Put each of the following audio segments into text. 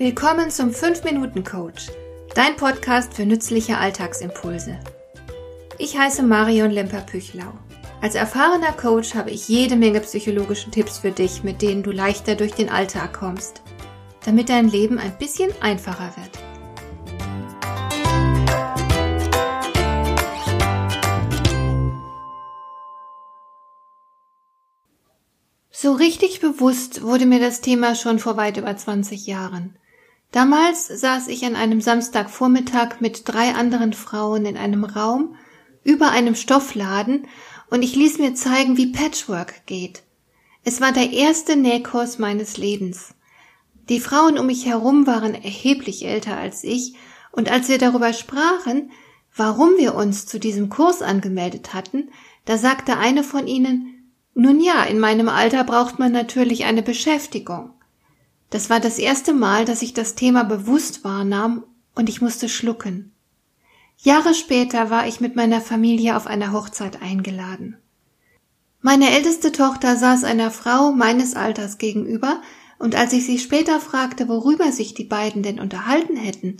Willkommen zum 5-Minuten-Coach, dein Podcast für nützliche Alltagsimpulse. Ich heiße Marion Lemper-Püchlau. Als erfahrener Coach habe ich jede Menge psychologische Tipps für dich, mit denen du leichter durch den Alltag kommst, damit dein Leben ein bisschen einfacher wird. So richtig bewusst wurde mir das Thema schon vor weit über 20 Jahren. Damals saß ich an einem Samstagvormittag mit drei anderen Frauen in einem Raum über einem Stoffladen und ich ließ mir zeigen, wie Patchwork geht. Es war der erste Nähkurs meines Lebens. Die Frauen um mich herum waren erheblich älter als ich und als wir darüber sprachen, warum wir uns zu diesem Kurs angemeldet hatten, da sagte eine von ihnen, nun ja, in meinem Alter braucht man natürlich eine Beschäftigung. Das war das erste Mal, dass ich das Thema bewusst wahrnahm und ich musste schlucken. Jahre später war ich mit meiner Familie auf einer Hochzeit eingeladen. Meine älteste Tochter saß einer Frau meines Alters gegenüber, und als ich sie später fragte, worüber sich die beiden denn unterhalten hätten,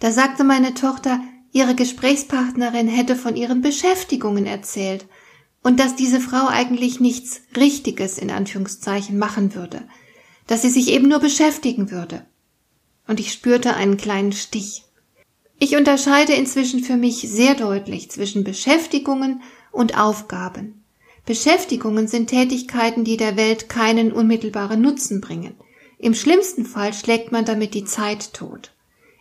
da sagte meine Tochter, ihre Gesprächspartnerin hätte von ihren Beschäftigungen erzählt und dass diese Frau eigentlich nichts Richtiges in Anführungszeichen machen würde, dass sie sich eben nur beschäftigen würde. Und ich spürte einen kleinen Stich. Ich unterscheide inzwischen für mich sehr deutlich zwischen Beschäftigungen und Aufgaben. Beschäftigungen sind Tätigkeiten, die der Welt keinen unmittelbaren Nutzen bringen. Im schlimmsten Fall schlägt man damit die Zeit tot.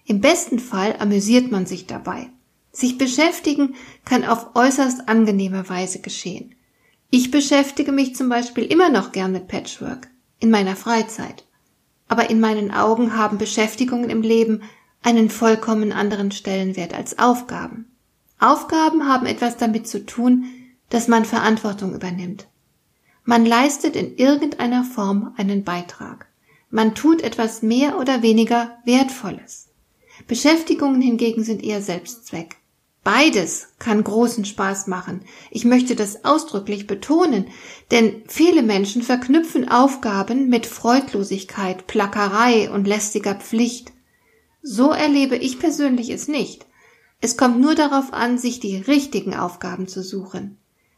Im besten Fall amüsiert man sich dabei. Sich beschäftigen kann auf äußerst angenehme Weise geschehen. Ich beschäftige mich zum Beispiel immer noch gern mit Patchwork in meiner Freizeit. Aber in meinen Augen haben Beschäftigungen im Leben einen vollkommen anderen Stellenwert als Aufgaben. Aufgaben haben etwas damit zu tun, dass man Verantwortung übernimmt. Man leistet in irgendeiner Form einen Beitrag. Man tut etwas mehr oder weniger Wertvolles. Beschäftigungen hingegen sind eher Selbstzweck. Beides kann großen Spaß machen. Ich möchte das ausdrücklich betonen, denn viele Menschen verknüpfen Aufgaben mit Freudlosigkeit, Plackerei und lästiger Pflicht. So erlebe ich persönlich es nicht. Es kommt nur darauf an, sich die richtigen Aufgaben zu suchen.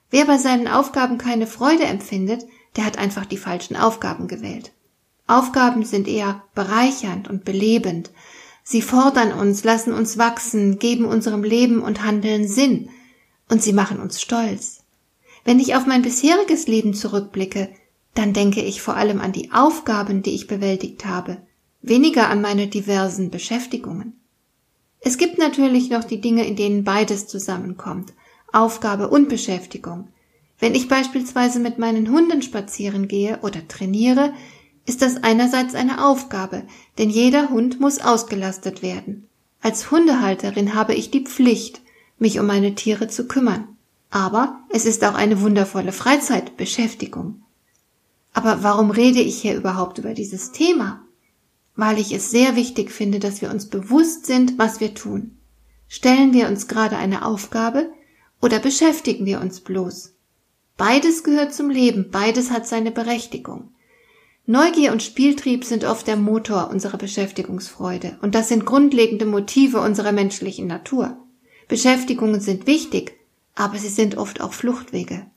Wer bei seinen Aufgaben keine Freude empfindet, der hat einfach die falschen Aufgaben gewählt. Aufgaben sind eher bereichernd und belebend, Sie fordern uns, lassen uns wachsen, geben unserem Leben und Handeln Sinn, und sie machen uns stolz. Wenn ich auf mein bisheriges Leben zurückblicke, dann denke ich vor allem an die Aufgaben, die ich bewältigt habe, weniger an meine diversen Beschäftigungen. Es gibt natürlich noch die Dinge, in denen beides zusammenkommt, Aufgabe und Beschäftigung. Wenn ich beispielsweise mit meinen Hunden spazieren gehe oder trainiere, ist das einerseits eine Aufgabe, denn jeder Hund muss ausgelastet werden. Als Hundehalterin habe ich die Pflicht, mich um meine Tiere zu kümmern. Aber es ist auch eine wundervolle Freizeitbeschäftigung. Aber warum rede ich hier überhaupt über dieses Thema? Weil ich es sehr wichtig finde, dass wir uns bewusst sind, was wir tun. Stellen wir uns gerade eine Aufgabe oder beschäftigen wir uns bloß? Beides gehört zum Leben, beides hat seine Berechtigung. Neugier und Spieltrieb sind oft der Motor unserer Beschäftigungsfreude und das sind grundlegende Motive unserer menschlichen Natur. Beschäftigungen sind wichtig, aber sie sind oft auch Fluchtwege.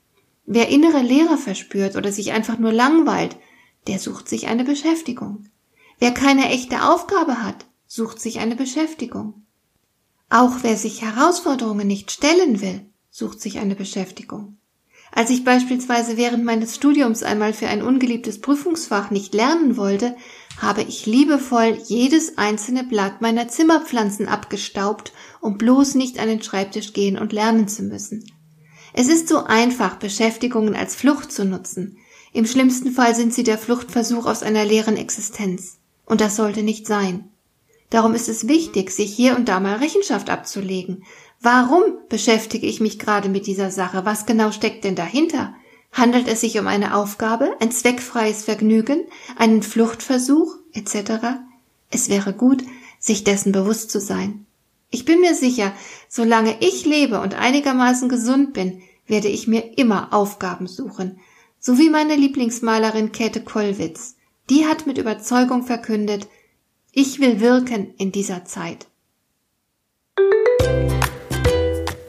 Wer innere Leere verspürt oder sich einfach nur langweilt, der sucht sich eine Beschäftigung. Wer keine echte Aufgabe hat, sucht sich eine Beschäftigung. Auch wer sich Herausforderungen nicht stellen will, sucht sich eine Beschäftigung. Als ich beispielsweise während meines Studiums einmal für ein ungeliebtes Prüfungsfach nicht lernen wollte, habe ich liebevoll jedes einzelne Blatt meiner Zimmerpflanzen abgestaubt, um bloß nicht an den Schreibtisch gehen und lernen zu müssen. Es ist so einfach, Beschäftigungen als Flucht zu nutzen. Im schlimmsten Fall sind sie der Fluchtversuch aus einer leeren Existenz. Und das sollte nicht sein. Darum ist es wichtig, sich hier und da mal Rechenschaft abzulegen, Warum beschäftige ich mich gerade mit dieser Sache? Was genau steckt denn dahinter? Handelt es sich um eine Aufgabe, ein zweckfreies Vergnügen, einen Fluchtversuch etc.? Es wäre gut, sich dessen bewusst zu sein. Ich bin mir sicher, solange ich lebe und einigermaßen gesund bin, werde ich mir immer Aufgaben suchen. So wie meine Lieblingsmalerin Käthe Kollwitz. Die hat mit Überzeugung verkündet, Ich will wirken in dieser Zeit.